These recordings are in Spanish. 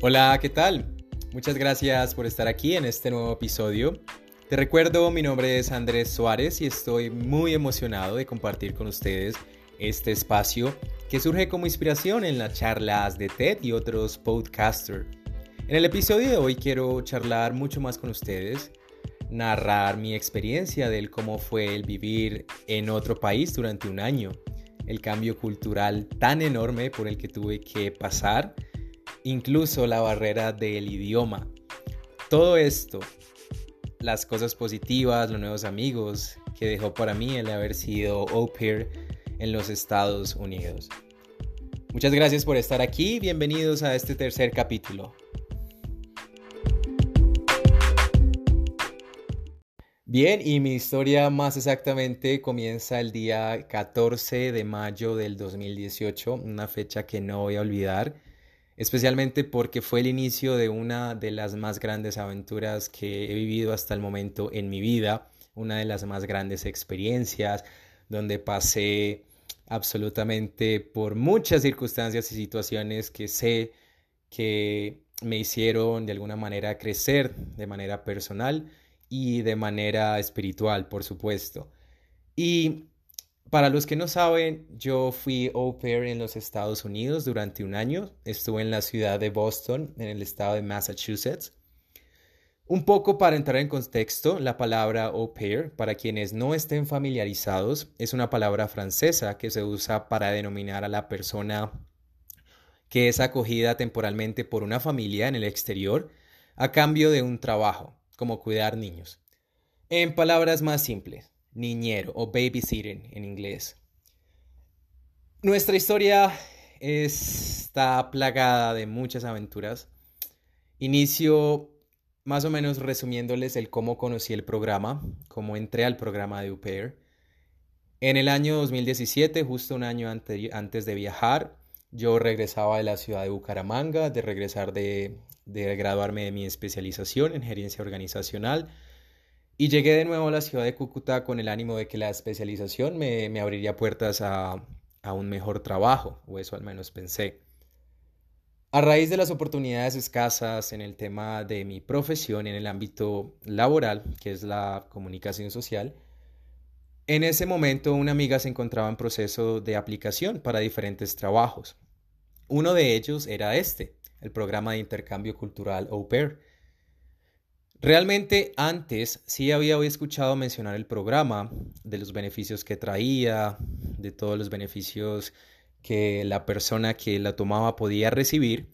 Hola, ¿qué tal? Muchas gracias por estar aquí en este nuevo episodio. Te recuerdo, mi nombre es Andrés Suárez y estoy muy emocionado de compartir con ustedes este espacio que surge como inspiración en las charlas de TED y otros podcasters. En el episodio de hoy quiero charlar mucho más con ustedes, narrar mi experiencia del cómo fue el vivir en otro país durante un año, el cambio cultural tan enorme por el que tuve que pasar, incluso la barrera del idioma. Todo esto, las cosas positivas, los nuevos amigos que dejó para mí el haber sido au pair en los Estados Unidos. Muchas gracias por estar aquí, bienvenidos a este tercer capítulo. Bien, y mi historia más exactamente comienza el día 14 de mayo del 2018, una fecha que no voy a olvidar, especialmente porque fue el inicio de una de las más grandes aventuras que he vivido hasta el momento en mi vida, una de las más grandes experiencias, donde pasé absolutamente por muchas circunstancias y situaciones que sé que me hicieron de alguna manera crecer de manera personal y de manera espiritual, por supuesto. Y para los que no saben, yo fui au pair en los Estados Unidos durante un año. Estuve en la ciudad de Boston, en el estado de Massachusetts. Un poco para entrar en contexto, la palabra au pair, para quienes no estén familiarizados, es una palabra francesa que se usa para denominar a la persona que es acogida temporalmente por una familia en el exterior a cambio de un trabajo como cuidar niños. En palabras más simples, niñero o babysitting en inglés. Nuestra historia está plagada de muchas aventuras. Inicio más o menos resumiéndoles el cómo conocí el programa, cómo entré al programa de UPair. En el año 2017, justo un año antes de viajar, yo regresaba de la ciudad de Bucaramanga, de regresar de de graduarme de mi especialización en gerencia organizacional y llegué de nuevo a la ciudad de Cúcuta con el ánimo de que la especialización me, abriría puertas a, a un mejor trabajo, o eso al menos pensé. A raíz de las oportunidades escasas en el tema de mi profesión en el ámbito laboral, que es la comunicación social, en ese momento una amiga se encontraba en proceso de aplicación para diferentes trabajos. Uno de ellos era este, el programa de intercambio cultural Au Pair. Realmente antes sí había escuchado mencionar el programa, de los beneficios que traía, de todos los beneficios que la persona que la tomaba podía recibir,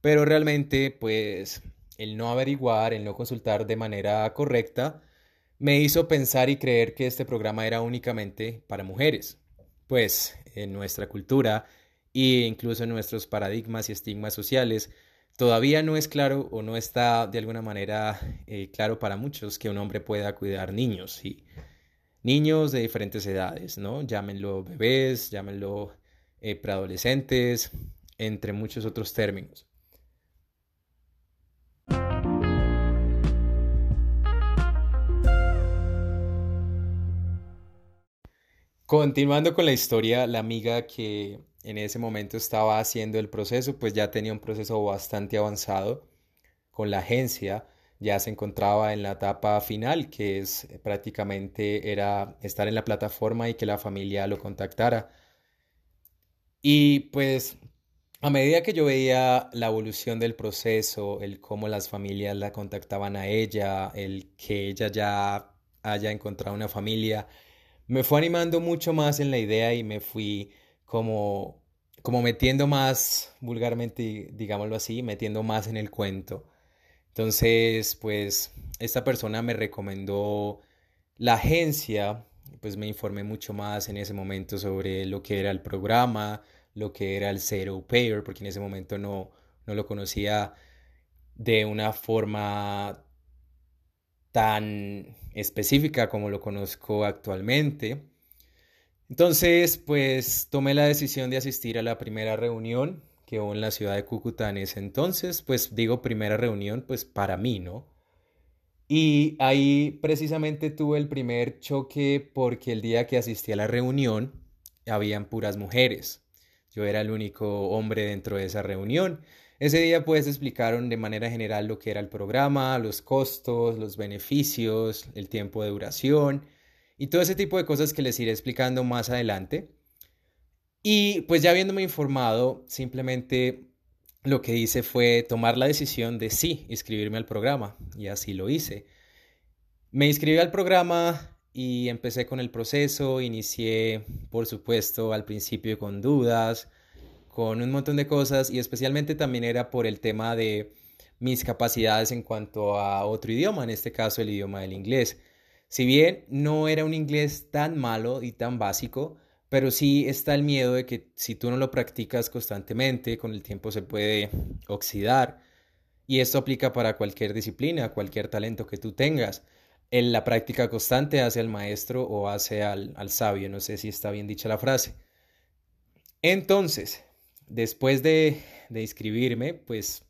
pero realmente pues el no averiguar, el no consultar de manera correcta, me hizo pensar y creer que este programa era únicamente para mujeres. Pues en nuestra cultura e incluso en nuestros paradigmas y estigmas sociales, todavía no es claro o no está de alguna manera eh, claro para muchos que un hombre pueda cuidar niños y niños de diferentes edades, ¿no? Llámenlo bebés, llámenlo eh, preadolescentes, entre muchos otros términos. Continuando con la historia, la amiga que en ese momento estaba haciendo el proceso, pues ya tenía un proceso bastante avanzado con la agencia, ya se encontraba en la etapa final, que es eh, prácticamente era estar en la plataforma y que la familia lo contactara. Y pues a medida que yo veía la evolución del proceso, el cómo las familias la contactaban a ella, el que ella ya haya encontrado una familia, me fue animando mucho más en la idea y me fui como, como metiendo más, vulgarmente, digámoslo así, metiendo más en el cuento. Entonces, pues, esta persona me recomendó la agencia, pues me informé mucho más en ese momento sobre lo que era el programa, lo que era el Zero Payer, porque en ese momento no, no lo conocía de una forma tan específica como lo conozco actualmente. Entonces, pues tomé la decisión de asistir a la primera reunión que hubo en la ciudad de Cúcuta en ese entonces, pues digo primera reunión, pues para mí, ¿no? Y ahí precisamente tuve el primer choque porque el día que asistí a la reunión habían puras mujeres. Yo era el único hombre dentro de esa reunión. Ese día pues explicaron de manera general lo que era el programa, los costos, los beneficios, el tiempo de duración y todo ese tipo de cosas que les iré explicando más adelante. Y pues ya habiéndome informado, simplemente lo que hice fue tomar la decisión de sí, inscribirme al programa y así lo hice. Me inscribí al programa y empecé con el proceso, inicié por supuesto al principio con dudas, con un montón de cosas y especialmente también era por el tema de mis capacidades en cuanto a otro idioma, en este caso el idioma del inglés. Si bien no era un inglés tan malo y tan básico, pero sí está el miedo de que si tú no lo practicas constantemente, con el tiempo se puede oxidar. Y esto aplica para cualquier disciplina, cualquier talento que tú tengas. En la práctica constante hace al maestro o hace al, sabio. No sé si está bien dicha la frase. Entonces, después de, de inscribirme, pues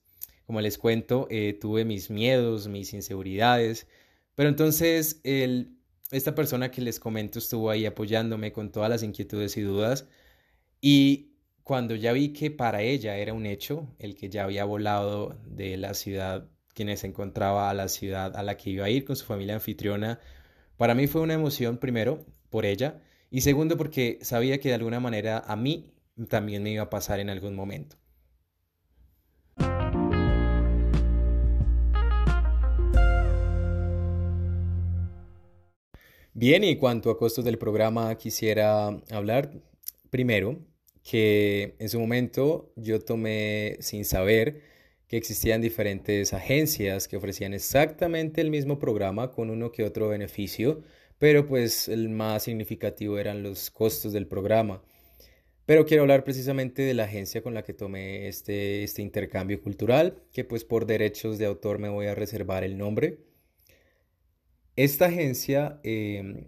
como les cuento, eh, tuve mis miedos, mis inseguridades. Pero entonces el esta persona que les comento estuvo ahí apoyándome con todas las inquietudes y dudas. Y cuando ya vi que para ella era un hecho, el que ya había volado de la ciudad, quienes se encontraba a la ciudad a la que iba a ir con su familia anfitriona, para mí fue una emoción, primero, por ella, y segundo, porque sabía que de alguna manera a mí también me iba a pasar en algún momento. Bien, y cuanto a costos del programa, quisiera hablar primero que en su momento yo tomé sin saber que existían diferentes agencias que ofrecían exactamente el mismo programa con uno que otro beneficio, pero pues el más significativo eran los costos del programa. Pero quiero hablar precisamente de la agencia con la que tomé este, este intercambio cultural, que pues por derechos de autor me voy a reservar el nombre. Esta agencia em,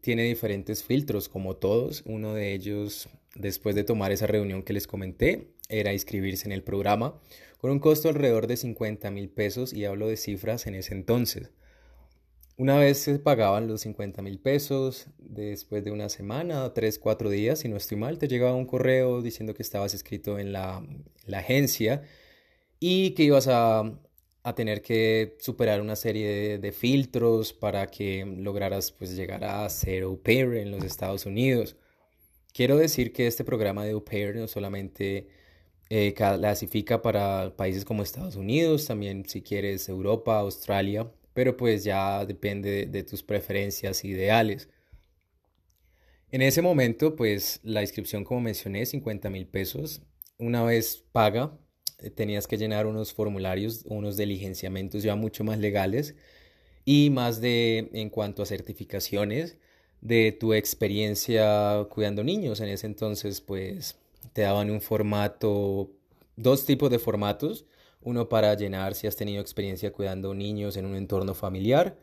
tiene diferentes filtros, como todos. Uno de ellos, después de tomar esa reunión que les comenté, era inscribirse en el programa con un costo alrededor de 50 mil pesos y hablo de cifras en ese entonces. Una vez se pagaban los 50 mil pesos, después de una semana, tres, cuatro días, si no estoy mal, te llegaba un correo diciendo que estabas inscrito en la agencia y que ibas a a tener que superar una serie de, filtros para que lograras pues llegar a ser au pair en los Estados Unidos. Quiero decir que este programa de au pair no solamente eh, clasifica para países como Estados Unidos, también si quieres Europa, Australia, pero pues ya depende de, tus preferencias ideales. En ese momento, pues la inscripción, como mencioné, 50 mil pesos. Una vez paga, tenías que llenar unos formularios, unos diligenciamientos ya mucho más legales y más de en cuanto a certificaciones de tu experiencia cuidando niños. En ese entonces, pues te daban un formato, dos tipos de formatos, uno para llenar si has tenido experiencia cuidando niños en un entorno familiar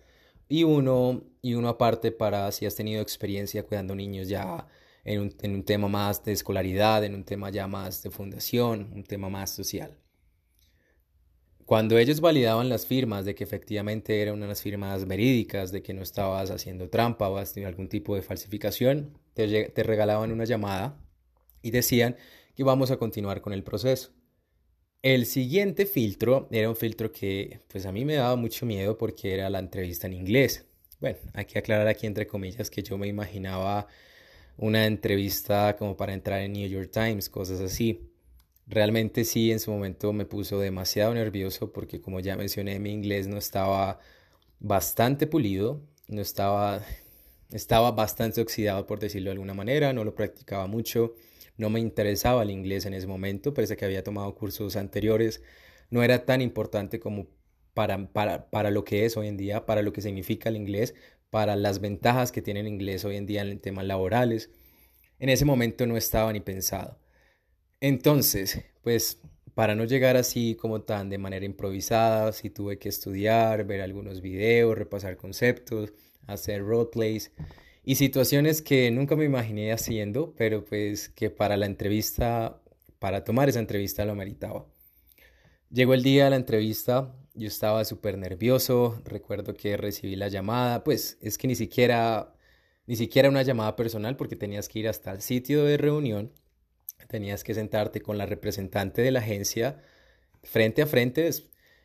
y uno, y uno aparte para si has tenido experiencia cuidando niños ya en un, tema más de escolaridad, en un tema ya más de fundación, un tema más social. Cuando ellos validaban las firmas de que efectivamente eran unas firmas verídicas, de que no estabas haciendo trampa o algún tipo de falsificación, te, te regalaban una llamada y decían que vamos a continuar con el proceso. El siguiente filtro era un filtro que pues a mí me daba mucho miedo porque era la entrevista en inglés. Bueno, hay que aclarar aquí entre comillas que yo me imaginaba una entrevista como para entrar en New York Times, cosas así. Realmente sí, en su momento me puso demasiado nervioso porque como ya mencioné, mi inglés no estaba bastante pulido, no estaba, estaba bastante oxidado por decirlo de alguna manera, no lo practicaba mucho, no me interesaba el inglés en ese momento, parece que había tomado cursos anteriores, no era tan importante como para, para, para lo que es hoy en día, para lo que significa el inglés, para las ventajas que tiene el inglés hoy en día en temas laborales. En ese momento no estaba ni pensado. Entonces, pues para no llegar así como tan de manera improvisada, sí tuve que estudiar, ver algunos videos, repasar conceptos, hacer roleplays y situaciones que nunca me imaginé haciendo, pero pues que para la entrevista, para tomar esa entrevista lo meritaba. Llegó el día de la entrevista, yo estaba súper nervioso, recuerdo que recibí la llamada, pues es que ni siquiera, ni siquiera una llamada personal porque tenías que ir hasta el sitio de reunión, tenías que sentarte con la representante de la agencia frente a frente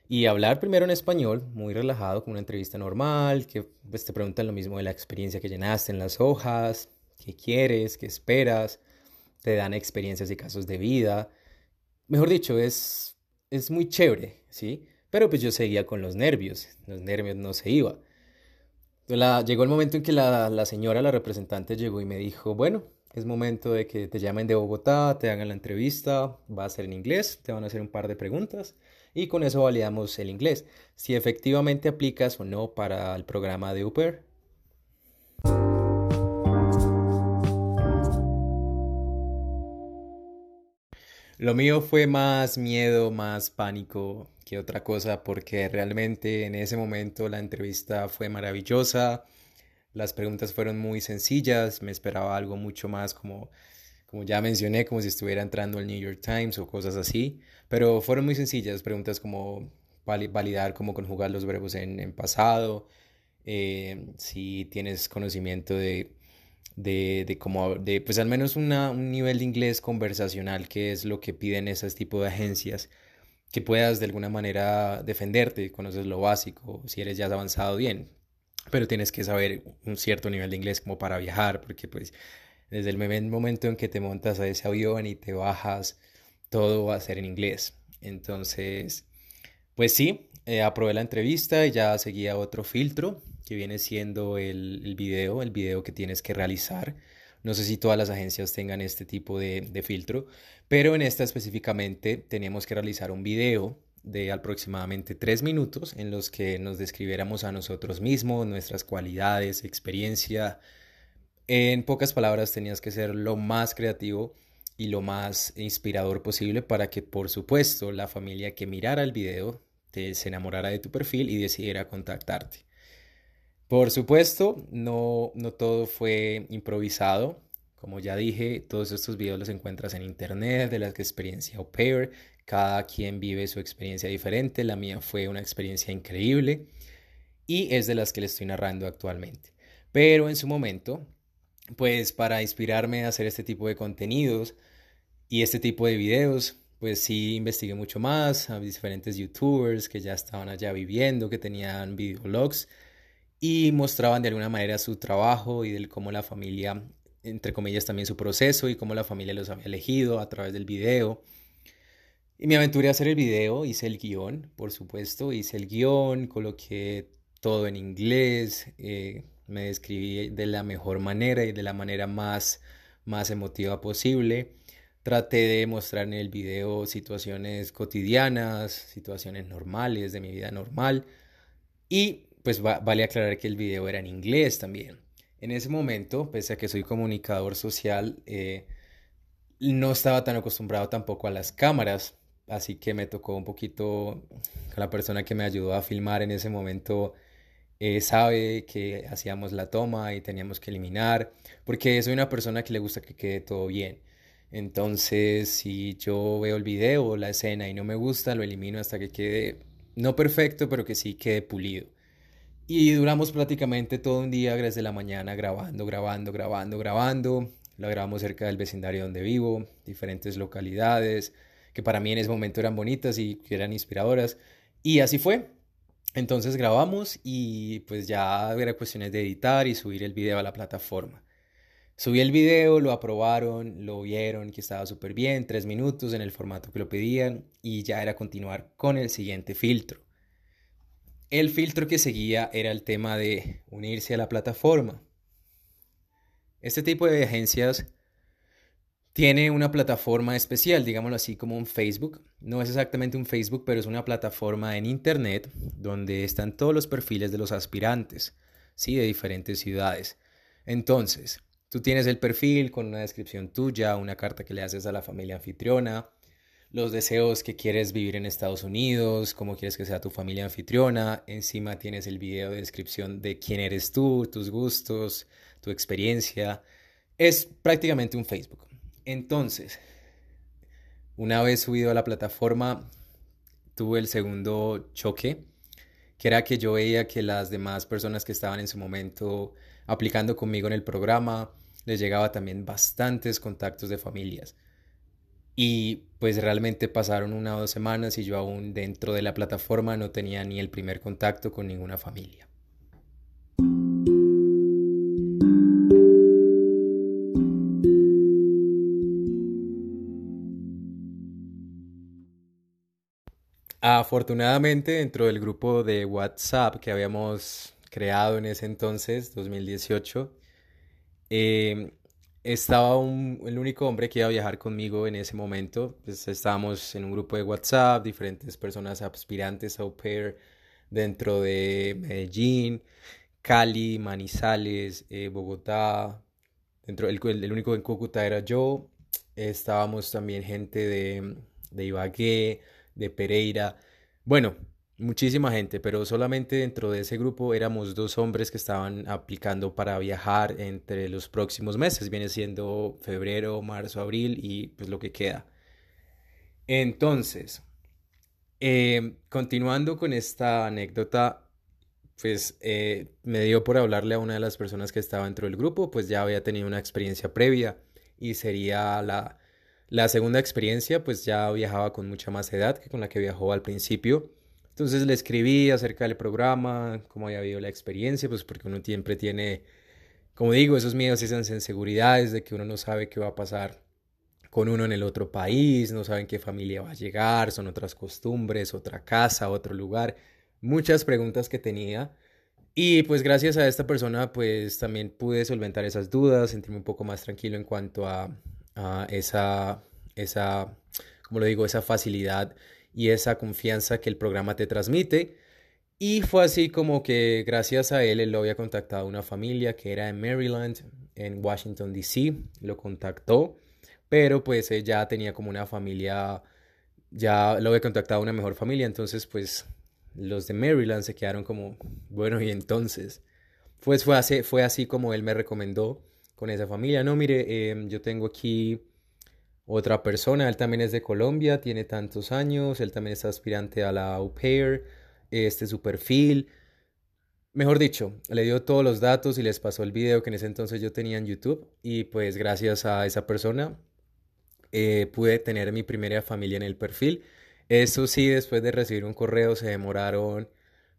y hablar primero en español, muy relajado, como una entrevista normal, que pues, te preguntan lo mismo de la experiencia que llenaste en las hojas, qué quieres, qué esperas, te dan experiencias y casos de vida. Mejor dicho, es, es muy chévere, ¿sí? Pero pues yo seguía con los nervios, los nervios no se iban. llegó el momento en que la, la señora, la representante, llegó y me dijo, bueno, es momento de que te llamen de Bogotá, te hagan la entrevista, va a ser en inglés, te van a hacer un par de preguntas y con eso validamos el inglés, si efectivamente aplicas o no para el programa de Uber. Lo mío fue más miedo, más pánico que otra cosa, porque realmente en ese momento la entrevista fue maravillosa, las preguntas fueron muy sencillas, me esperaba algo mucho más como como ya mencioné, como si estuviera entrando al New York Times o cosas así, pero fueron muy sencillas, preguntas como validar cómo conjugar los verbos en, pasado, eh, si tienes conocimiento de, de, de cómo, de, pues al menos un nivel de inglés conversacional, que es lo que piden esas tipos de agencias, que puedas de alguna manera defenderte, conoces lo básico, si eres ya avanzado bien, pero tienes que saber un cierto nivel de inglés como para viajar, porque pues desde el momento en que te montas a ese avión y te bajas, todo va a ser en inglés. Entonces, pues sí, eh, aprobé la entrevista y ya seguía otro filtro que viene siendo el, video, el video que tienes que realizar. No sé si todas las agencias tengan este tipo de, de filtro, pero en esta específicamente teníamos que realizar un video de aproximadamente tres minutos en los que nos describiéramos a nosotros mismos, nuestras cualidades, experiencia, en pocas palabras, tenías que ser lo más creativo y lo más inspirador posible para que, por supuesto, la familia que mirara el video te, se enamorara de tu perfil y decidiera contactarte. Por supuesto, no, no todo fue improvisado. Como ya dije, todos estos videos los encuentras en internet de la experiencia au pair. Cada quien vive su experiencia diferente. La mía fue una experiencia increíble y es de las que le estoy narrando actualmente. Pero en su momento pues para inspirarme a hacer este tipo de contenidos y este tipo de videos, pues sí investigué mucho más a diferentes youtubers que ya estaban allá viviendo, que tenían videologs y mostraban de alguna manera su trabajo y de cómo la familia, entre comillas, también su proceso y cómo la familia los había elegido a través del video. Y me aventuré a hacer el video, hice el guion, por supuesto, hice el guion, coloqué todo en inglés, eh, me describí de la mejor manera y de la manera más, más emotiva posible. Traté de mostrar en el video situaciones cotidianas, situaciones normales de mi vida normal. Y pues vale aclarar que el video era en inglés también. En ese momento, pese a que soy comunicador social, eh, no estaba tan acostumbrado tampoco a las cámaras. Así que me tocó un poquito con la persona que me ayudó a filmar en ese momento eh, sabe que hacíamos la toma y teníamos que eliminar, porque soy una persona que le gusta que quede todo bien. Entonces, si yo veo el video o la escena y no me gusta, lo elimino hasta que quede, no perfecto, pero que sí quede pulido. Y duramos prácticamente todo un día desde la mañana grabando, grabando, grabando, grabando. Lo grabamos cerca del vecindario donde vivo, diferentes localidades, que para mí en ese momento eran bonitas y eran inspiradoras. Y así fue. Entonces grabamos y pues ya era cuestiones de editar y subir el video a la plataforma. Subí el video, lo aprobaron, lo vieron que estaba súper bien, tres minutos en el formato que lo pedían y ya era continuar con el siguiente filtro. El filtro que seguía era el tema de unirse a la plataforma. Este tipo de agencias tiene una plataforma especial, digámoslo así, como un Facebook. No es exactamente un Facebook, pero es una plataforma en Internet donde están todos los perfiles de los aspirantes, ¿sí? De diferentes ciudades. Entonces, tú tienes el perfil con una descripción tuya, una carta que le haces a la familia anfitriona, los deseos que quieres vivir en Estados Unidos, cómo quieres que sea tu familia anfitriona. Encima tienes el video de descripción de quién eres tú, tus gustos, tu experiencia. Es prácticamente un Facebook. Entonces, una vez subido a la plataforma, tuve el segundo choque, que era que yo veía que las demás personas que estaban en su momento aplicando conmigo en el programa, les llegaba también bastantes contactos de familias. Y pues realmente pasaron una o dos semanas y yo aún dentro de la plataforma no tenía ni el primer contacto con ninguna familia. Afortunadamente, dentro del grupo de WhatsApp que habíamos creado en ese entonces, 2018, em, estaba el único hombre que iba a viajar conmigo en ese momento. Pues estábamos en un grupo de WhatsApp, diferentes personas aspirantes a au pair dentro de Medellín, Cali, Manizales, eh, Bogotá. Dentro, el, el, único en Cúcuta era yo. Estábamos también gente de, de Ibagué de Pereira. Bueno, muchísima gente, pero solamente dentro de ese grupo éramos dos hombres que estaban aplicando para viajar entre los próximos meses. Viene siendo febrero, marzo, abril y pues lo que queda. Entonces, eh, continuando con esta anécdota, pues eh, me dio por hablarle a una de las personas que estaba dentro del grupo, pues ya había tenido una experiencia previa y sería la la segunda experiencia, pues ya viajaba con mucha más edad que con la que viajó al principio. Entonces le escribí acerca del programa, cómo había habido la experiencia, pues porque uno siempre tiene, como digo, esos miedos, esas inseguridades de que uno no sabe qué va a pasar con uno en el otro país, no saben qué familia va a llegar, son otras costumbres, otra casa, otro lugar, muchas preguntas que tenía. Y pues gracias a esta persona pues también pude solventar esas dudas, sentirme un poco más tranquilo en cuanto a, esa, esa, como lo digo, esa facilidad y esa confianza que el programa te transmite. Y fue así como que gracias a él, él lo había contactado una familia que era en Maryland, en Washington, D.C., lo contactó, pero pues ya tenía como una familia, ya lo había contactado una mejor familia, entonces pues los de Maryland se quedaron como, bueno, y entonces, pues fue así, como él me recomendó con esa familia. No, mire, em, yo tengo aquí otra persona, él también es de Colombia, tiene tantos años, él también está aspirante a la au pair, este es su perfil. Mejor dicho, le dio todos los datos y les pasó el video que en ese entonces yo tenía en YouTube y pues gracias a esa persona eh, pude tener mi primera familia en el perfil. Eso sí, después de recibir un correo se demoraron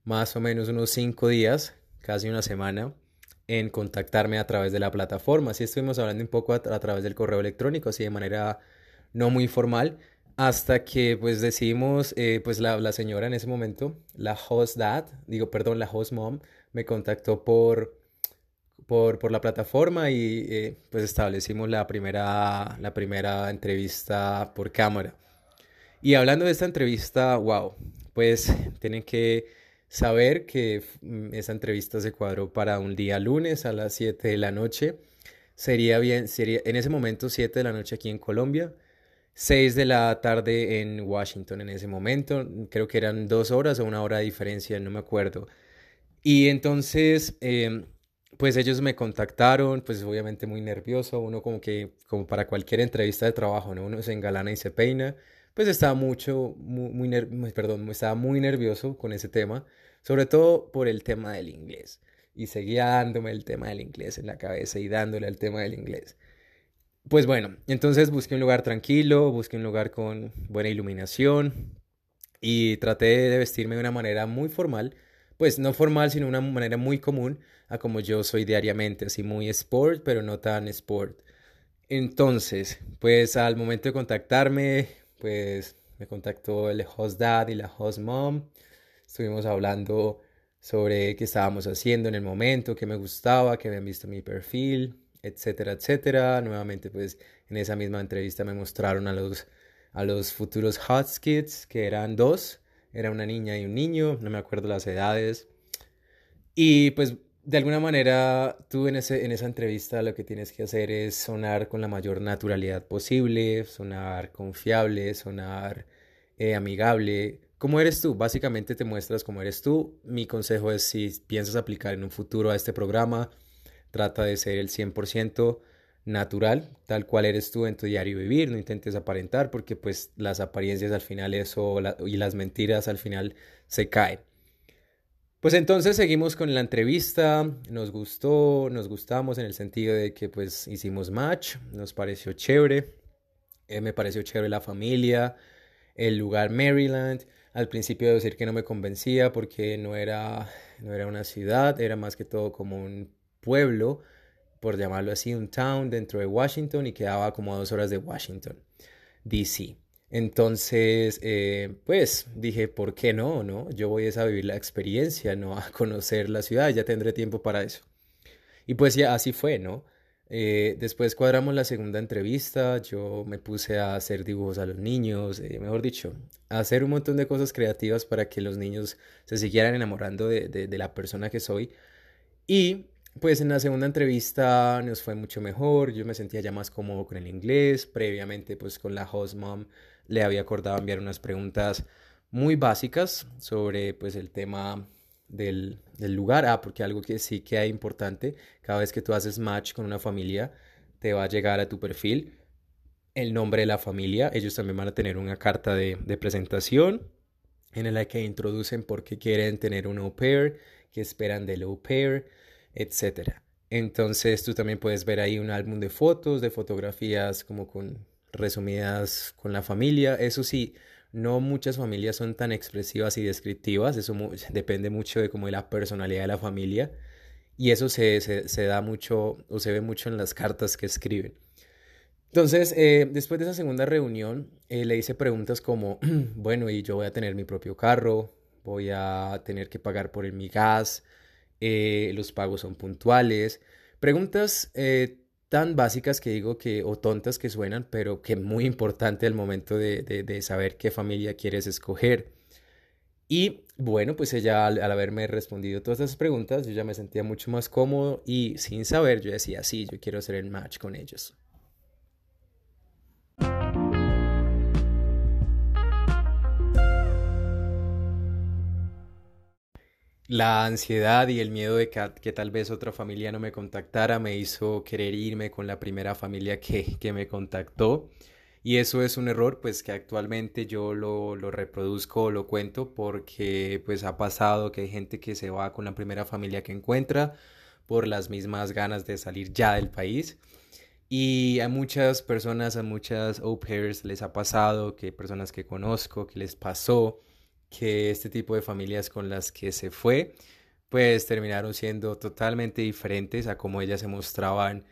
más o menos unos cinco días, casi una semana en contactarme a través de la plataforma. Así estuvimos hablando un poco a, través del correo electrónico, así de manera no muy formal, hasta que pues decidimos, eh, pues la, señora en ese momento, la host dad, digo, perdón, la host mom, me contactó por, por, por la plataforma y eh, pues establecimos la primera, la primera entrevista por cámara. Y hablando de esta entrevista, wow, pues tienen que saber que mm, esa entrevista se cuadró para un día lunes a las 7 de la noche. Sería bien, sería en ese momento 7 de la noche aquí en Colombia, 6 de la tarde en Washington en ese momento. Creo que eran dos horas o una hora de diferencia, no me acuerdo. Y entonces, em, pues ellos me contactaron, pues obviamente muy nervioso, uno como que, como para cualquier entrevista de trabajo, ¿no? Uno se engalana y se peina pues estaba mucho, muy, perdón, estaba muy nervioso con ese tema, sobre todo por el tema del inglés. Y seguía dándome el tema del inglés en la cabeza y dándole el tema del inglés. Pues bueno, entonces busqué un lugar tranquilo, busqué un lugar con buena iluminación y traté de vestirme de una manera muy formal, pues no formal, sino una manera muy común a como yo soy diariamente, así muy sport, pero no tan sport. Entonces, pues al momento de contactarme, pues me contactó el host dad y la host mom. Estuvimos hablando sobre qué estábamos haciendo en el momento, qué me gustaba, qué habían visto mi perfil, etcétera, etcétera. Nuevamente, pues en esa misma entrevista me mostraron a los, a los futuros hot kids, que eran dos, era una niña y un niño, no me acuerdo las edades. Y pues de alguna manera tú en, ese, en esa entrevista lo que tienes que hacer es sonar con la mayor naturalidad posible, sonar confiable, sonar eh, amigable. ¿Cómo eres tú? Básicamente te muestras como eres tú. Mi consejo es si piensas aplicar en un futuro a este programa, trata de ser el 100% natural, tal cual eres tú en tu diario vivir, no intentes aparentar porque pues las apariencias al final eso y las mentiras al final se caen. Pues entonces seguimos con la entrevista, nos gustó, nos gustamos en el sentido de que pues hicimos match, nos pareció chévere. Eh, me pareció chévere la familia, el lugar Maryland. Al principio de decir que no me convencía porque no era, no era una ciudad, era más que todo como un pueblo, por llamarlo así, un town dentro de Washington y quedaba como a dos horas de Washington, D.C. Entonces, eh, pues dije, ¿por qué no? no? Yo voy a vivir la experiencia, no a conocer la ciudad, ya tendré tiempo para eso. Y pues ya así fue, ¿no? Eh, después cuadramos la segunda entrevista, yo me puse a hacer dibujos a los niños, eh, mejor dicho, a hacer un montón de cosas creativas para que los niños se siguieran enamorando de, de la persona que soy. Y pues en la segunda entrevista nos fue mucho mejor, yo me sentía ya más cómodo con el inglés, previamente pues con la host mom le había acordado enviar unas preguntas muy básicas sobre pues el tema del, lugar. Ah, porque algo que sí que es importante, cada vez que tú haces match con una familia, te va a llegar a tu perfil el nombre de la familia. Ellos también van a tener una carta de, presentación en la que introducen por qué quieren tener un au pair, qué esperan del au pair, etc. Entonces tú también puedes ver ahí un álbum de fotos, de fotografías como con resumidas con la familia. Eso sí, no muchas familias son tan expresivas y descriptivas, eso depende mucho de como de la personalidad de la familia y eso se, se, da mucho o se ve mucho en las cartas que escriben. Entonces, eh, después de esa segunda reunión, eh, le hice preguntas como, bueno, y yo voy a tener mi propio carro, voy a tener que pagar por el, mi gas, eh, los pagos son puntuales. Preguntas tan básicas que digo que, o tontas que suenan, pero que muy importante al momento de, de, saber qué familia quieres escoger. Y bueno, pues ella al, al, haberme respondido todas esas preguntas, yo ya me sentía mucho más cómodo y sin saber yo decía, sí, yo quiero hacer el match con ellos. La ansiedad y el miedo de que, tal vez otra familia no me contactara me hizo querer irme con la primera familia que, que me contactó. Y eso es un error, pues que actualmente yo lo, lo reproduzco lo cuento porque pues ha pasado que hay gente que se va con la primera familia que encuentra por las mismas ganas de salir ya del país. Y a muchas personas, a muchas au pairs les ha pasado, que personas que conozco, que les pasó, que este tipo de familias con las que se fue, pues terminaron siendo totalmente diferentes a como ellas se mostraban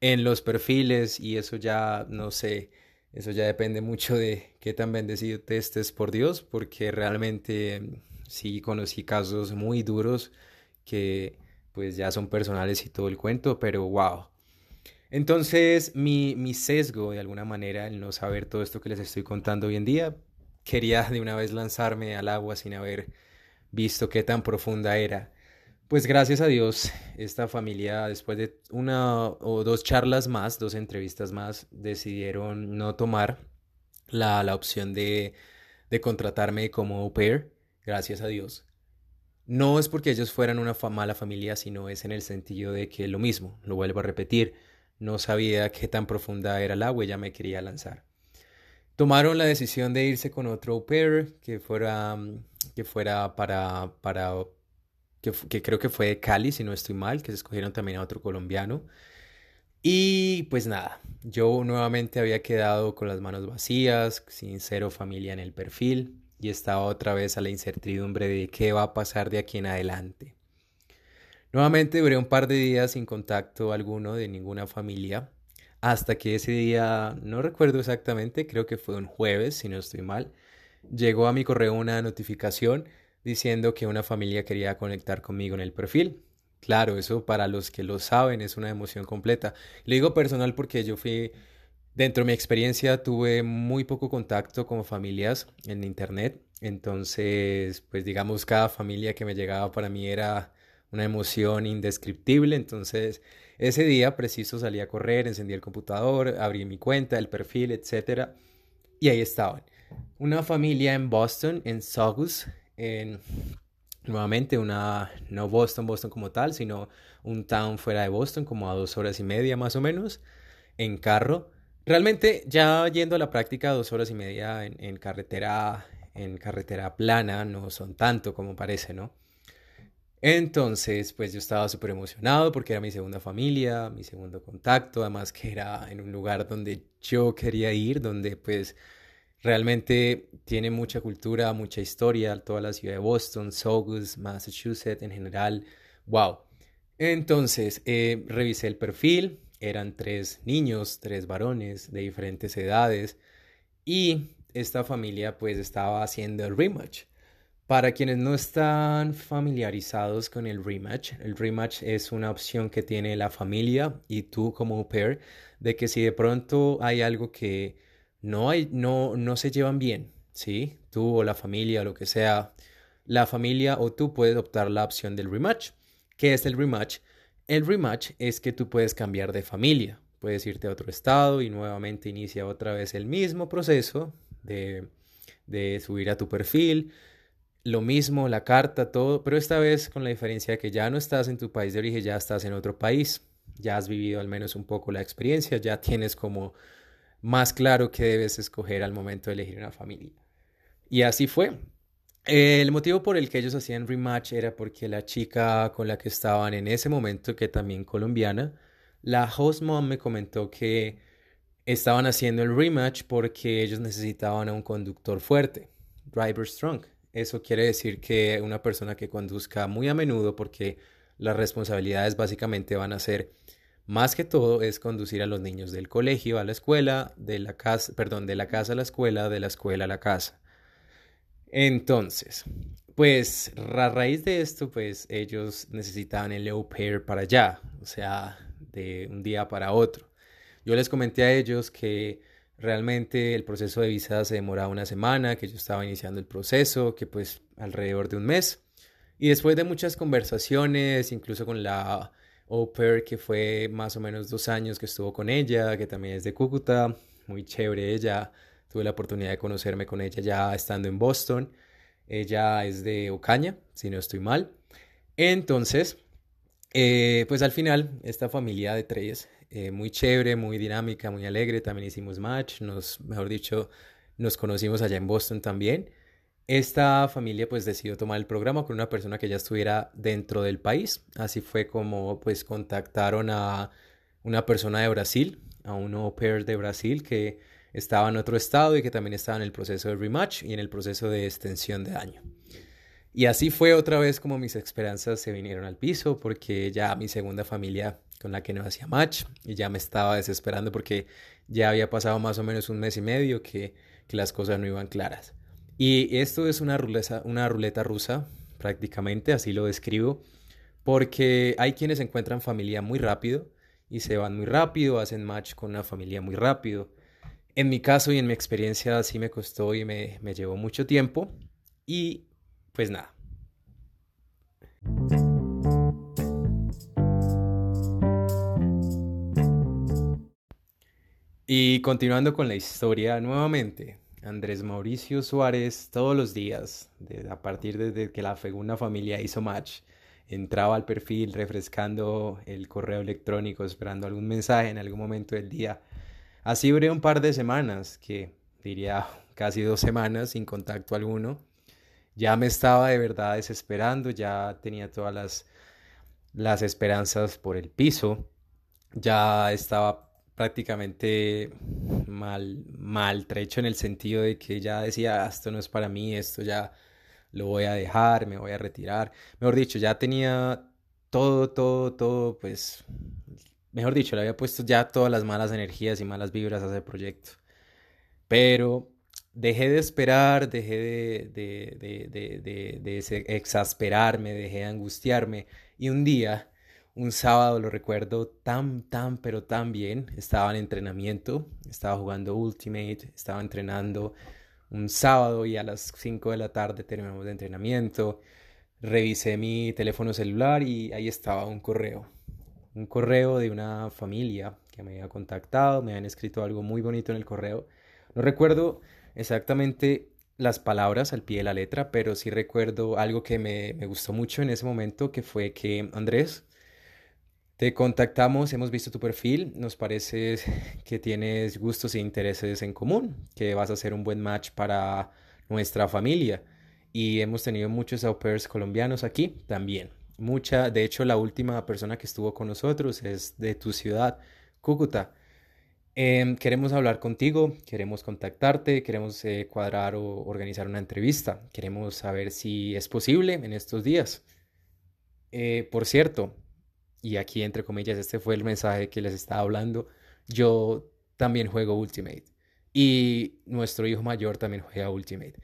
en los perfiles y eso ya, no sé, eso ya depende mucho de qué tan bendecido te estés por Dios, porque realmente sí conocí casos muy duros que pues ya son personales y todo el cuento, pero wow. Entonces mi, mi sesgo de alguna manera, el no saber todo esto que les estoy contando hoy en día, quería de una vez lanzarme al agua sin haber visto qué tan profunda era. Pues gracias a Dios, esta familia, después de una o dos charlas más, dos entrevistas más, decidieron no tomar la, la opción de, de contratarme como au pair, gracias a Dios. No es porque ellos fueran una mala familia, sino es en el sentido de que lo mismo, lo vuelvo a repetir, no sabía qué tan profunda era el agua y ya me quería lanzar tomaron la decisión de irse con otro au pair que fuera, mm, que fuera para, para que, creo que fue de Cali, si no estoy mal, que se escogieron también a otro colombiano. Y pues nada, yo nuevamente había quedado con las manos vacías, sin cero familia en el perfil, y estaba otra vez a la incertidumbre de qué va a pasar de aquí en adelante. Nuevamente duré un par de días sin contacto alguno de ninguna familia, hasta que ese día, no recuerdo exactamente, creo que fue un jueves, si no estoy mal, llegó a mi correo una notificación diciendo que una familia quería conectar conmigo en el perfil. Claro, eso para los que lo saben es una emoción completa. Le digo personal porque yo fui, dentro de mi experiencia, tuve muy poco contacto con familias en internet. Entonces, pues digamos, cada familia que me llegaba para mí era una emoción indescriptible. Entonces, ese día preciso salí a correr, encendí el computador, abrí mi cuenta, el perfil, etc. Y ahí estaban. Una familia en Boston, en Saugus, en nuevamente una, no Boston, Boston como tal, sino un town fuera de Boston, como a dos horas y media más o menos, en carro. Realmente ya yendo a la práctica, dos horas y media en, en carretera, en carretera plana, no son tanto como parece, ¿no? Entonces, pues yo estaba súper emocionado porque era mi segunda familia, mi segundo contacto, además que era en un lugar donde yo quería ir, donde pues realmente tiene mucha cultura, mucha historia, toda la ciudad de Boston, Saugus, Massachusetts en general, wow. Entonces, eh, revisé el perfil, eran tres niños, tres varones de diferentes edades y esta familia pues estaba haciendo el rematch. Para quienes no están familiarizados con el rematch, el rematch es una opción que tiene la familia y tú como pair de que si de pronto hay algo que no, hay, no, no se llevan bien, ¿sí? Tú o la familia o lo que sea, la familia o tú puedes optar la opción del rematch. ¿Qué es el rematch? El rematch es que tú puedes cambiar de familia, puedes irte a otro estado y nuevamente inicia otra vez el mismo proceso de, de subir a tu perfil lo mismo, la carta, todo, pero esta vez con la diferencia de que ya no estás en tu país de origen, ya estás en otro país, ya has vivido al menos un poco la experiencia, ya tienes como más claro qué debes escoger al momento de elegir una familia. Y así fue. El motivo por el que ellos hacían rematch era porque la chica con la que estaban en ese momento, que también colombiana, la host mom me comentó que estaban haciendo el rematch porque ellos necesitaban a un conductor fuerte, driver strong. Eso quiere decir que una persona que conduzca muy a menudo, porque las responsabilidades básicamente van a ser, más que todo, es conducir a los niños del colegio a la escuela, de la casa, perdón, de la casa a la escuela, de la escuela a la casa. Entonces, pues a raíz de esto, pues ellos necesitaban el au pair para allá, o sea, de un día para otro. Yo les comenté a ellos que Realmente el proceso de visa se demoraba una semana, que yo estaba iniciando el proceso, que pues alrededor de un mes. Y después de muchas conversaciones, incluso con la au que fue más o menos dos años que estuvo con ella, que también es de Cúcuta, muy chévere ella. Tuve la oportunidad de conocerme con ella ya estando en Boston. Ella es de Ocaña, si no estoy mal. Entonces, eh, pues al final, esta familia de tres eh, muy chévere, muy dinámica, muy alegre. También hicimos match, nos, mejor dicho, nos conocimos allá en Boston también. Esta familia pues decidió tomar el programa con una persona que ya estuviera dentro del país. Así fue como pues contactaron a una persona de Brasil, a un au pair de Brasil que estaba en otro estado y que también estaba en el proceso de rematch y en el proceso de extensión de año. Y así fue otra vez como mis esperanzas se vinieron al piso porque ya mi segunda familia con la que no hacía match y ya me estaba desesperando porque ya había pasado más o menos un mes y medio que, que las cosas no iban claras. Y esto es una ruleta, una ruleta rusa, prácticamente, así lo describo, porque hay quienes encuentran familia muy rápido y se van muy rápido, hacen match con una familia muy rápido. En mi caso y en mi experiencia sí me costó y me, me llevó mucho tiempo y pues nada. Y continuando con la historia nuevamente, Andrés Mauricio Suárez todos los días, a partir de que la segunda familia hizo match, entraba al perfil refrescando el correo electrónico, esperando algún mensaje en algún momento del día. Así duré un par de semanas, que diría casi dos semanas sin contacto alguno. Ya me estaba de verdad desesperando, ya tenía todas las, las esperanzas por el piso, ya estaba prácticamente mal, maltrecho en el sentido de que ya decía, ah, esto no es para mí, esto ya lo voy a dejar, me voy a retirar. Mejor dicho, ya tenía todo, todo, todo, pues, mejor dicho, le había puesto ya todas las malas energías y malas vibras a ese proyecto. Pero dejé de esperar, dejé de, de, de, de, de exasperarme, dejé de angustiarme y un día un sábado lo recuerdo tan, tan, pero tan bien. Estaba en entrenamiento, estaba jugando Ultimate, estaba entrenando un sábado y a las 5 de la tarde terminamos de entrenamiento. Revisé mi teléfono celular y ahí estaba un correo. Un correo de una familia que me había contactado, me habían escrito algo muy bonito en el correo. No recuerdo exactamente las palabras al pie de la letra, pero sí recuerdo algo que me, me gustó mucho en ese momento, que fue que Andrés, te contactamos, hemos visto tu perfil, nos parece que tienes gustos e intereses en común, que vas a ser un buen match para nuestra familia y hemos tenido muchos au pairs colombianos aquí también. mucha, de hecho la última persona que estuvo con nosotros es de tu ciudad, Cúcuta. Em, queremos hablar contigo, queremos contactarte, queremos eh, cuadrar o organizar una entrevista, queremos saber si es posible en estos días. Eh, por cierto, y aquí entre comillas, este fue el mensaje que les estaba hablando, yo también juego Ultimate y nuestro hijo mayor también juega Ultimate.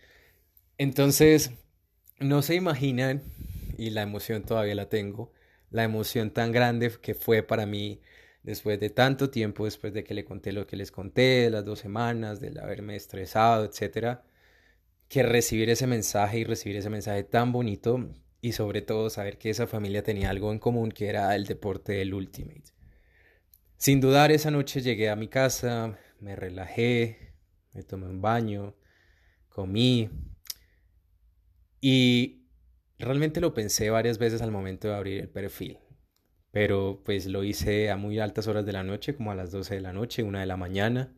Entonces, no se imaginan, y la emoción todavía la tengo, la emoción tan grande que fue para mí después de tanto tiempo, después de que le conté lo que les conté, las dos semanas, del haberme estresado, etcétera, que recibir ese mensaje y recibir ese mensaje tan bonito y sobre todo saber que esa familia tenía algo en común que era el deporte del Ultimate. Sin dudar, esa noche llegué a mi casa, me relajé, me tomé un baño, comí y realmente lo pensé varias veces al momento de abrir el perfil pero pues lo hice a muy altas horas de la noche, como a las 12 de la noche, una de la mañana.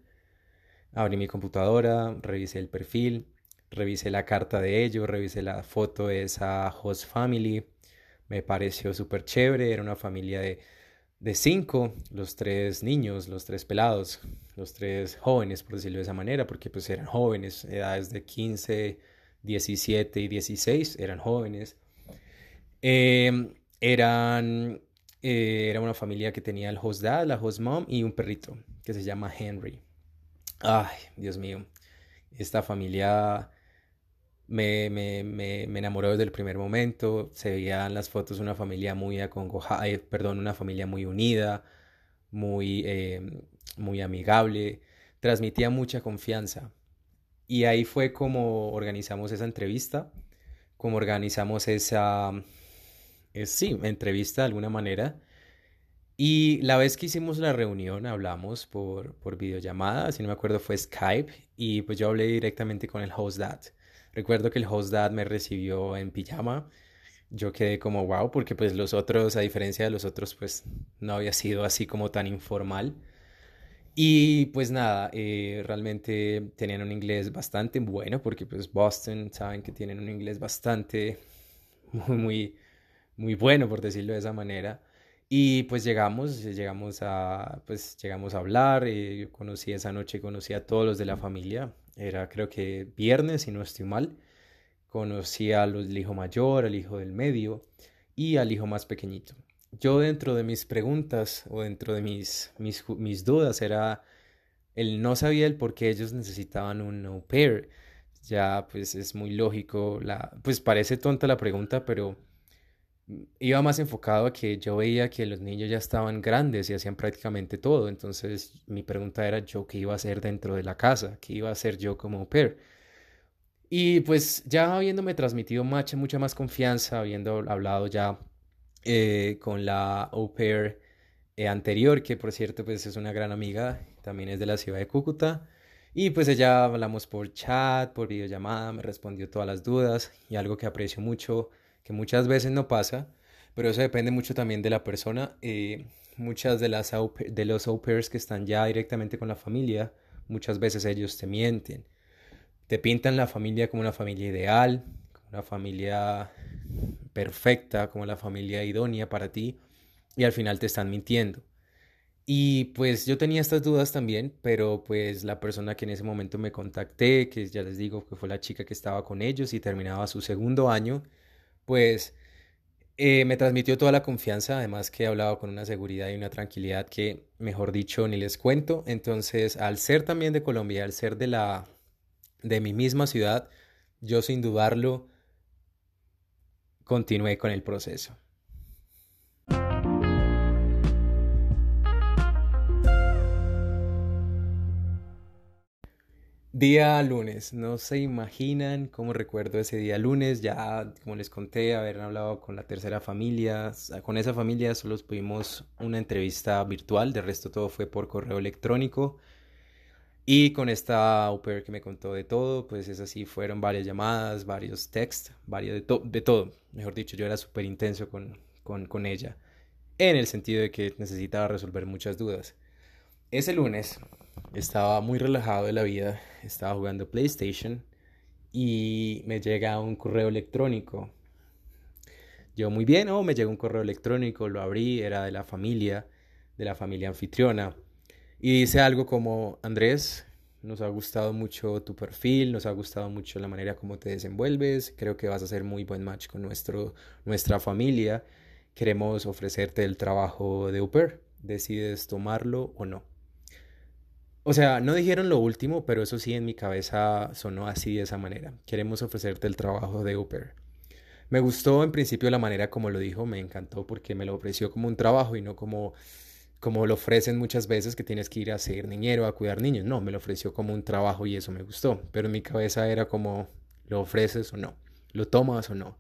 Abrí mi computadora, revisé el perfil, revisé la carta de ellos, revisé la foto de esa host family. Me pareció súper chévere, era una familia de, de cinco, los tres niños, los tres pelados, los tres jóvenes, por decirlo de esa manera, porque pues eran jóvenes, edades de 15, 17 y 16, eran jóvenes. Em, eran eh, era una familia que tenía el host dad, la host mom y un perrito que se llama Henry. Ay, Dios mío. Esta familia me, me, me, enamoró desde el primer momento. Se veían las fotos una familia muy acongojada, eh, perdón, una familia muy unida, muy, eh, muy amigable. Transmitía mucha confianza. Y ahí fue como organizamos esa entrevista, como organizamos esa, es, sí, entrevista de alguna manera. Y la vez que hicimos la reunión hablamos por, por videollamada, si no me acuerdo fue Skype, y pues yo hablé directamente con el host dad. Recuerdo que el host dad me recibió en pijama. Yo quedé como wow, porque pues los otros, a diferencia de los otros, pues no había sido así como tan informal. Y pues nada, eh, realmente tenían un inglés bastante bueno, porque pues Boston saben que tienen un inglés bastante, muy, muy bueno, por decirlo de esa manera. Y pues llegamos, llegamos a, pues llegamos a hablar, eh, conocí esa noche, conocí a todos los de la familia, era creo que viernes, si no estoy mal, conocí al hijo mayor, al hijo del medio y al hijo más pequeñito. Yo dentro de mis preguntas o dentro de mis, mis, mis dudas era, el no sabía el por qué ellos necesitaban un au pair. Ya pues es muy lógico, la, pues parece tonta la pregunta, pero iba más enfocado a que yo veía que los niños ya estaban grandes y hacían prácticamente todo. Entonces mi pregunta era yo qué iba a hacer dentro de la casa, qué iba a hacer yo como au pair. Y pues ya habiéndome transmitido mucha, mucha más confianza, habiendo hablado ya eh, con la au pair eh, anterior, que por cierto pues es una gran amiga, también es de la ciudad de Cúcuta. Y pues ella hablamos por chat, por videollamada, me respondió todas las dudas y algo que aprecio mucho que muchas veces no pasa, pero eso depende mucho también de la persona. Eh, muchas de, las de los au pairs que están ya directamente con la familia, muchas veces ellos te mienten. Te pintan la familia como una familia ideal, como una familia perfecta, como la familia idónea para ti, y al final te están mintiendo. Y pues yo tenía estas dudas también, pero pues la persona que en ese momento me contacté, que ya les digo que fue la chica que estaba con ellos y terminaba su segundo año, pues eh, me transmitió toda la confianza, además que he hablado con una seguridad y una tranquilidad que, mejor dicho, ni les cuento. Entonces, al ser también de Colombia, al ser de la de mi misma ciudad, yo sin dudarlo continué con el proceso. Día lunes, no se imaginan cómo recuerdo ese día lunes, ya como les conté, haber hablado con la tercera familia, con esa familia solo tuvimos una entrevista virtual, de resto todo fue por correo electrónico y con esta au que me contó de todo, pues es así, fueron varias llamadas, varios texts, varios de, de todo, mejor dicho, yo era súper intenso con, con, con ella, en el sentido de que necesitaba resolver muchas dudas. Ese lunes estaba muy relajado de la vida, estaba jugando PlayStation y me llega un correo electrónico. Yo muy bien, oh, me llegó un correo electrónico, lo abrí, era de la familia, de la familia anfitriona. Y dice algo como, Andrés, nos ha gustado mucho tu perfil, nos ha gustado mucho la manera como te desenvuelves, creo que vas a ser muy buen match con nuestro, nuestra familia. Queremos ofrecerte el trabajo de Uber, decides tomarlo o no. O sea, no dijeron lo último, pero eso sí en mi cabeza sonó así de esa manera. Queremos ofrecerte el trabajo de Uber. Me gustó en principio la manera como lo dijo, me encantó porque me lo ofreció como un trabajo y no como como lo ofrecen muchas veces que tienes que ir a ser niñero, a cuidar niños. No, me lo ofreció como un trabajo y eso me gustó. Pero en mi cabeza era como, ¿lo ofreces o no? ¿Lo tomas o no?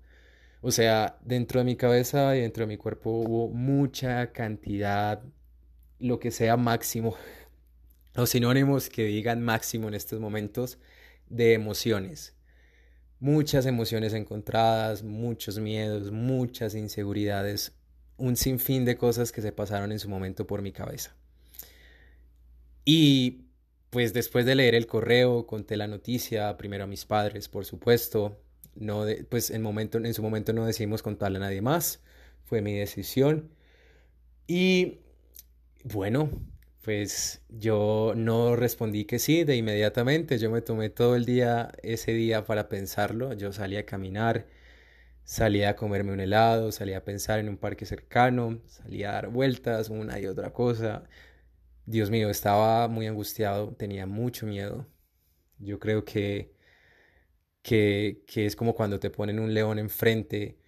O sea, dentro de mi cabeza y dentro de mi cuerpo hubo mucha cantidad, lo que sea máximo, los sinónimos que digan máximo en estos momentos, de emociones. Muchas emociones encontradas, muchos miedos, muchas inseguridades, un sinfín de cosas que se pasaron en su momento por mi cabeza. Y pues después de leer el correo, conté la noticia, primero a mis padres, por supuesto. No pues en, en su momento no decidimos contarle a nadie más. Fue mi decisión. Y bueno, pues yo no respondí que sí de inmediatamente. Yo me tomé todo el día, ese día para pensarlo. Yo salí a caminar Salía a comerme un helado, salía a pensar en un parque cercano, salía a dar vueltas, una y otra cosa. Dios mío, estaba muy angustiado, tenía mucho miedo. Yo creo que, que, que es como cuando te ponen un león enfrente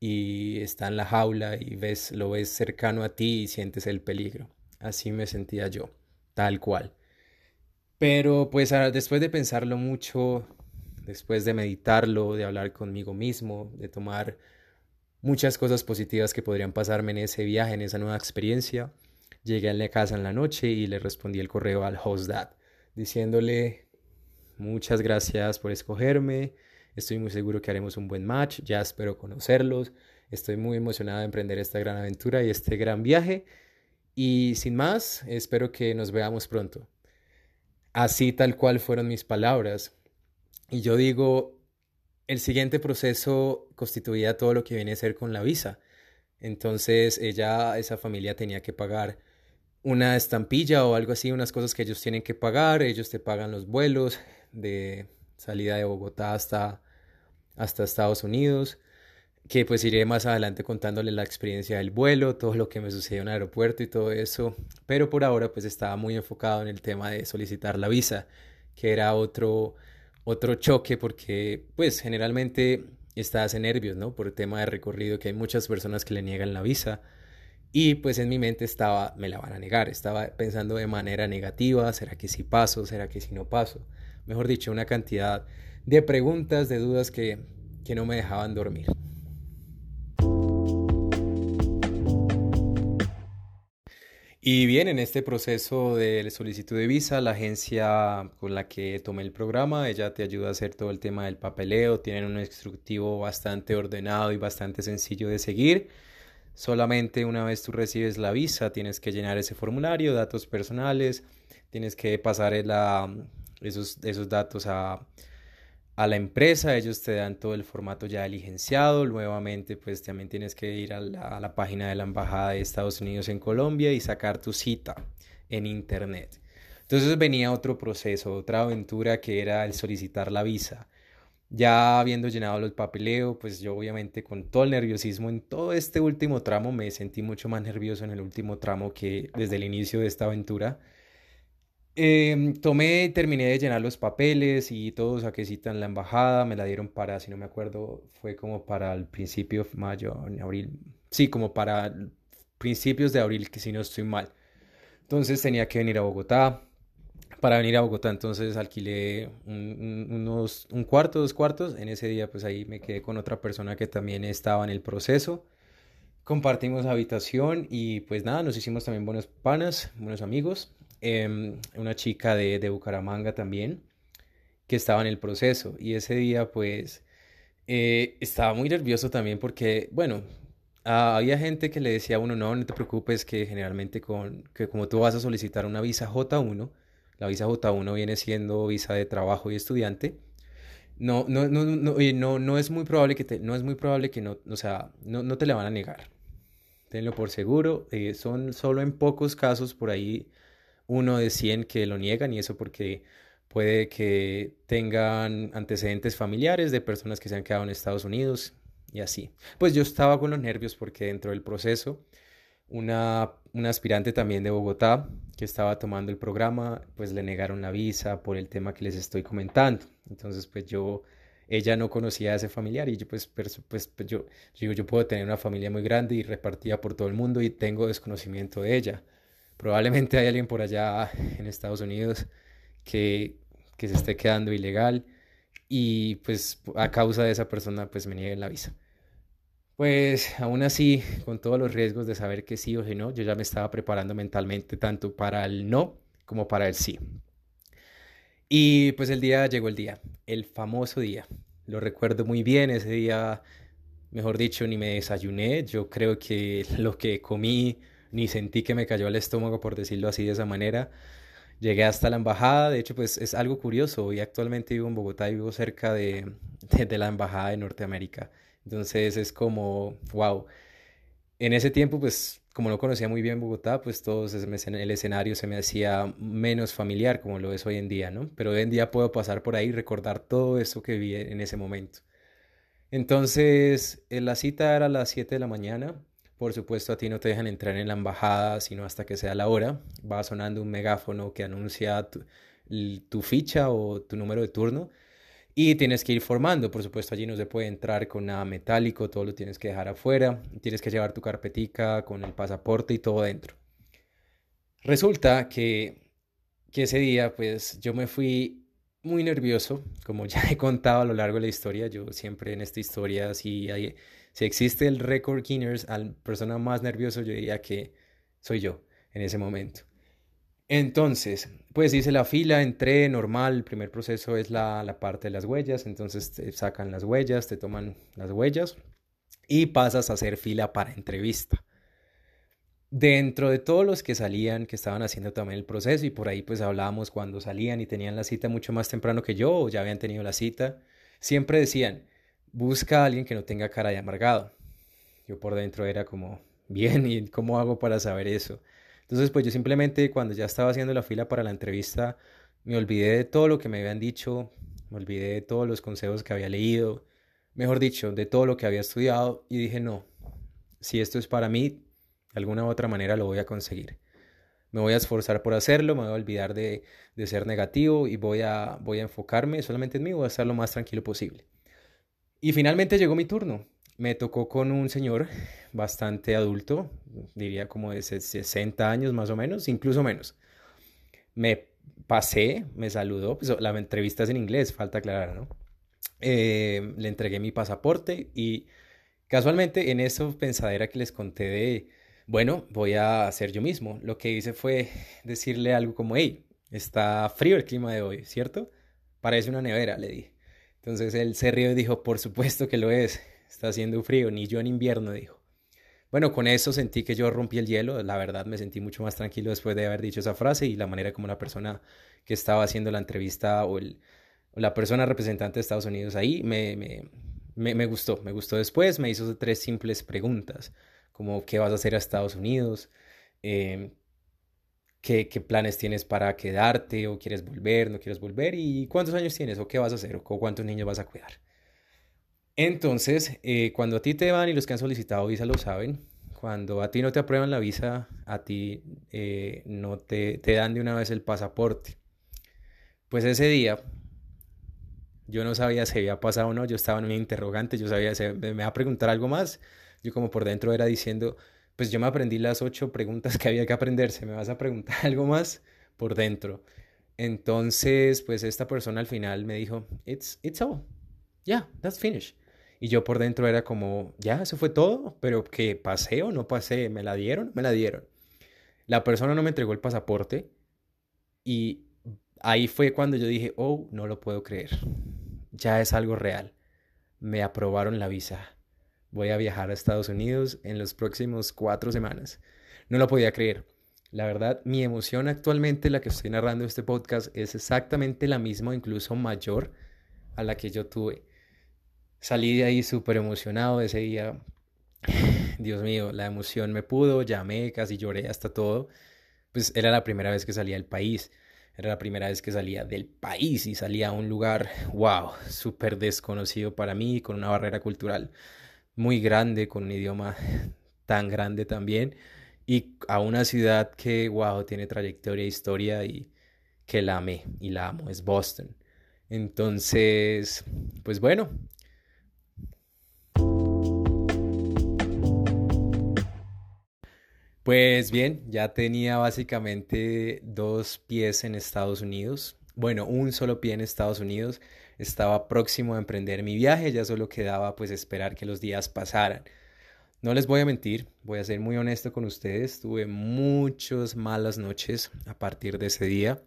y está en la jaula y ves, lo ves cercano a ti y sientes el peligro. Así me sentía yo, tal cual. Pero pues después de pensarlo mucho, después de meditarlo, de hablar conmigo mismo, de tomar muchas cosas positivas que podrían pasarme en ese viaje, en esa nueva experiencia, llegué a la casa en la noche y le respondí el correo al host dad, diciéndole muchas gracias por escogerme, estoy muy seguro que haremos un buen match, ya espero conocerlos, estoy muy emocionada de emprender esta gran aventura y este gran viaje y sin más, espero que nos veamos pronto. Así tal cual fueron mis palabras. Y yo digo, el siguiente proceso constituía todo lo que viene a ser con la visa. Entonces ella, esa familia tenía que pagar una estampilla o algo así, unas cosas que ellos tienen que pagar, ellos te pagan los vuelos de salida de Bogotá hasta, hasta Estados Unidos, que pues iré más adelante contándole la experiencia del vuelo, todo lo que me sucedió en el aeropuerto y todo eso, pero por ahora pues estaba muy enfocado en el tema de solicitar la visa, que era otro otro choque porque pues generalmente estás en nervios, ¿no? Por el tema de recorrido, que hay muchas personas que le niegan la visa. Y pues en mi mente estaba, me la van a negar, estaba pensando de manera negativa, ¿será que sí paso? ¿Será que sí no paso? Mejor dicho, una cantidad de preguntas, de dudas que, que no me dejaban dormir. Y bien, en este proceso de solicitud de visa, la agencia con la que tomé el programa, ella te ayuda a hacer todo el tema del papeleo, tienen un instructivo bastante ordenado y bastante sencillo de seguir. Solamente una vez tú recibes la visa, tienes que llenar ese formulario, datos personales, tienes que pasar esos, esos datos a, a la empresa, ellos te dan todo el formato ya diligenciado, nuevamente pues también tienes que ir a la, página de la Embajada de Estados Unidos en Colombia y sacar tu cita en internet. Entonces venía otro proceso, otra aventura que era el solicitar la visa. Ya habiendo llenado los papeleo, pues yo obviamente con todo el nerviosismo en todo este último tramo me sentí mucho más nervioso en el último tramo que desde el inicio de esta aventura eh, tomé, terminé de llenar los papeles y todo, saqué cita en la embajada, me la dieron para, si no me acuerdo, fue como para el principio de mayo, en abril, sí, como para principios de abril, que si no estoy mal. Entonces tenía que venir a Bogotá. Para venir a Bogotá, entonces alquilé un, unos, un cuarto, dos cuartos. En ese día, pues ahí me quedé con otra persona que también estaba en el proceso. Compartimos habitación y pues nada, nos hicimos también buenos panas, buenos amigos. Em, una chica de, de, Bucaramanga también, que estaba en el proceso. Y ese día, pues, eh, estaba muy nervioso también porque, bueno, había gente que le decía a uno, no, no te preocupes, que generalmente con, que como tú vas a solicitar una visa J1, la visa J1 viene siendo visa de trabajo y estudiante, no, no, no, no, no, no es muy probable que no es muy probable que no, o sea, no, no te la van a negar. Tenlo por seguro. Eh, son solo en pocos casos por ahí uno de 100 que lo niegan y eso porque puede que tengan antecedentes familiares de personas que se han quedado en Estados Unidos y así. Pues yo estaba con los nervios porque dentro del proceso una, una aspirante también de Bogotá que estaba tomando el programa, pues le negaron la visa por el tema que les estoy comentando. Entonces, pues yo, ella no conocía a ese familiar y yo, pues, pues, pues, yo, digo, yo puedo tener una familia muy grande y repartida por todo el mundo y tengo desconocimiento de ella. Probablemente hay alguien por allá en Estados Unidos que, que se esté quedando ilegal y pues a causa de esa persona pues me nieguen la visa. Pues aún así, con todos los riesgos de saber que sí o que no, yo ya me estaba preparando mentalmente tanto para el no como para el sí. Y pues el día llegó el día, el famoso día. Lo recuerdo muy bien, ese día, mejor dicho, ni me desayuné. Yo creo que lo que comí, ni sentí que me cayó al estómago, por decirlo así de esa manera. Llegué hasta la embajada, de hecho, pues es algo curioso. Hoy actualmente vivo en Bogotá y vivo cerca de, de la embajada de Norteamérica. Entonces es como, wow. En ese tiempo, pues como no conocía muy bien Bogotá, pues todo el escenario se me hacía menos familiar como lo es hoy en día, ¿no? Pero hoy en día puedo pasar por ahí y recordar todo eso que vi en ese momento. Entonces, eh, la cita era a las 7 de la mañana. Por supuesto, a ti no te dejan entrar en la embajada sino hasta que sea la hora. Va sonando un megáfono que anuncia tu ficha o tu número de turno. Y tienes que ir formando, por supuesto, allí no se puede entrar con nada metálico, todo lo tienes que dejar afuera, tienes que llevar tu carpetica con el pasaporte y todo dentro. Resulta que, que ese día, pues yo me fui muy nervioso, como ya he contado a lo largo de la historia, yo siempre en esta historia, si, hay, si existe el record Guinness, al persona más nervioso, yo diría que soy yo en ese momento. Entonces, pues hice la fila, entré normal, el primer proceso es la, la parte de las huellas, entonces te sacan las huellas, te toman las huellas y pasas a hacer fila para entrevista. Dentro de todos los que salían, que estaban haciendo también el proceso y por ahí pues hablábamos cuando salían y tenían la cita mucho más temprano que yo o ya habían tenido la cita, siempre decían, busca a alguien que no tenga cara de amargado. Yo por dentro era como, bien, ¿y cómo hago para saber eso? Entonces, pues yo simplemente cuando ya estaba haciendo la fila para la entrevista, me olvidé de todo lo que me habían dicho, me olvidé de todos los consejos que había leído, mejor dicho, de todo lo que había estudiado y dije, no, si esto es para mí, alguna u otra manera lo voy a conseguir. Me voy a esforzar por hacerlo, me voy a olvidar de, de ser negativo y voy a, voy a enfocarme solamente en mí, voy a estar lo más tranquilo posible. Y finalmente llegó mi turno me tocó con un señor bastante adulto, diría como de 60 años más o menos, incluso menos. Me pasé, me saludó, pues la entrevista es en inglés, falta aclarar, ¿no? Eh, le entregué mi pasaporte y casualmente en esa pensadera que les conté de, bueno, voy a hacer yo mismo, lo que hice fue decirle algo como, hey, está frío el clima de hoy, ¿cierto? Parece una nevera, le dije. Entonces él se rió y dijo, por supuesto que lo es está haciendo frío, ni yo en invierno, dijo. Bueno, con eso sentí que yo rompí el hielo, la verdad me sentí mucho más tranquilo después de haber dicho esa frase y la manera como la persona que estaba haciendo la entrevista o, el, la persona representante de Estados Unidos ahí me, me, me, gustó, me gustó después, me hizo tres simples preguntas, como qué vas a hacer a Estados Unidos, em, ¿qué, planes tienes para quedarte o quieres volver, no quieres volver y cuántos años tienes o qué vas a hacer o cuántos niños vas a cuidar. Entonces, eh, cuando a ti te van y los que han solicitado visa lo saben, cuando a ti no te aprueban la visa, a ti eh, no te, te dan de una vez el pasaporte. Pues ese día yo no sabía si había pasado o no, yo estaba en un interrogante, yo sabía, si me va a preguntar algo más. Yo como por dentro era diciendo, pues yo me aprendí las ocho preguntas que había que aprenderse, ¿me vas a preguntar algo más? Por dentro. Entonces, pues esta persona al final me dijo, it's, it's all. Yeah, that's finished. Y yo por dentro era como, ya, eso fue todo, pero que pasé o no pasé, me la dieron, me la dieron. La persona no me entregó el pasaporte y ahí fue cuando yo dije, oh, no lo puedo creer, ya es algo real. Me aprobaron la visa. Voy a viajar a Estados Unidos en los próximos cuatro semanas. No lo podía creer. La verdad, mi emoción actualmente, la que estoy narrando este podcast, es exactamente la misma, incluso mayor a la que yo tuve. Salí de ahí súper emocionado ese día. Dios mío, la emoción me pudo, llamé, casi lloré hasta todo. Pues era la primera vez que salía del país. Era la primera vez que salía del país y salía a un lugar, wow, súper desconocido para mí, con una barrera cultural muy grande, con un idioma tan grande también, y a una ciudad que, wow, tiene trayectoria, historia y que la amé y la amo, es Boston. Entonces, pues bueno. Pues bien, ya tenía básicamente dos pies en Estados Unidos. Bueno, un solo pie en Estados Unidos. Estaba próximo a emprender mi viaje, ya solo quedaba pues esperar que los días pasaran. No les voy a mentir, voy a ser muy honesto con ustedes, tuve muchas malas noches a partir de ese día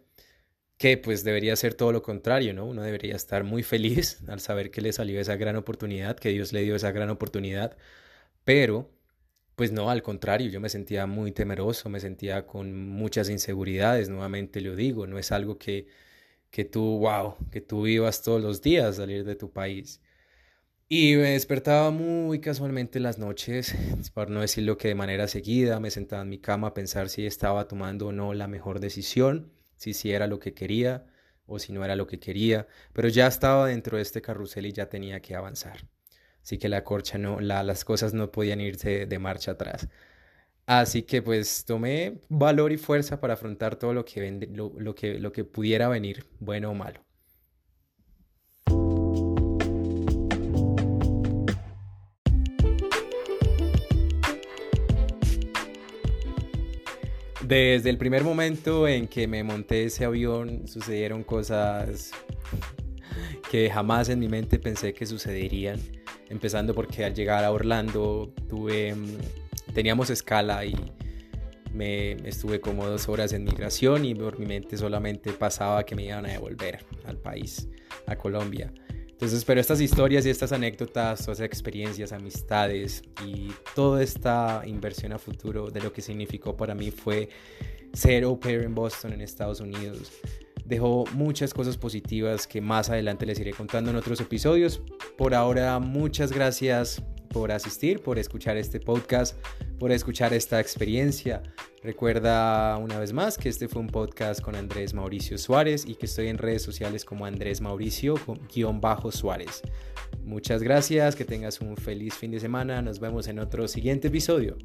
que pues debería ser todo lo contrario, ¿no? Uno debería estar muy feliz al saber que le salió esa gran oportunidad, que Dios le dio esa gran oportunidad, pero pues no, al contrario, yo me sentía muy temeroso, me sentía con muchas inseguridades, nuevamente lo digo, no es algo que, que tú, wow, que tú vivas todos los días salir de tu país. Y me despertaba muy casualmente las noches, por no decirlo que de manera seguida, me sentaba en mi cama a pensar si estaba tomando o no la mejor decisión si sí era lo que quería o si no era lo que quería, pero ya estaba dentro de este carrusel y ya tenía que avanzar. Así que la corcha no, las cosas no podían irse de marcha atrás. Así que pues tomé valor y fuerza para afrontar todo lo que, lo, que, lo que pudiera venir, bueno o malo. Desde el primer momento en que me monté ese avión sucedieron cosas que jamás en mi mente pensé que sucederían. Empezando porque al llegar a Orlando tuve, mm, teníamos escala y me estuve como dos horas en migración y por mi mente solamente pasaba que me iban a devolver al país, a Colombia. Entonces, pero estas historias y estas anécdotas, todas experiencias, amistades y toda esta inversión a futuro de lo que significó para mí fue ser au pair en Boston, en Estados Unidos. Dejó muchas cosas positivas que más adelante les iré contando en otros episodios. Por ahora, muchas gracias por asistir, por escuchar este podcast, por escuchar esta experiencia. Recuerda una vez más que este fue un podcast con Andrés Mauricio Suárez y que estoy en redes sociales como Andrés Mauricio-Suárez. Muchas gracias, que tengas un feliz fin de semana, nos vemos en otro siguiente episodio.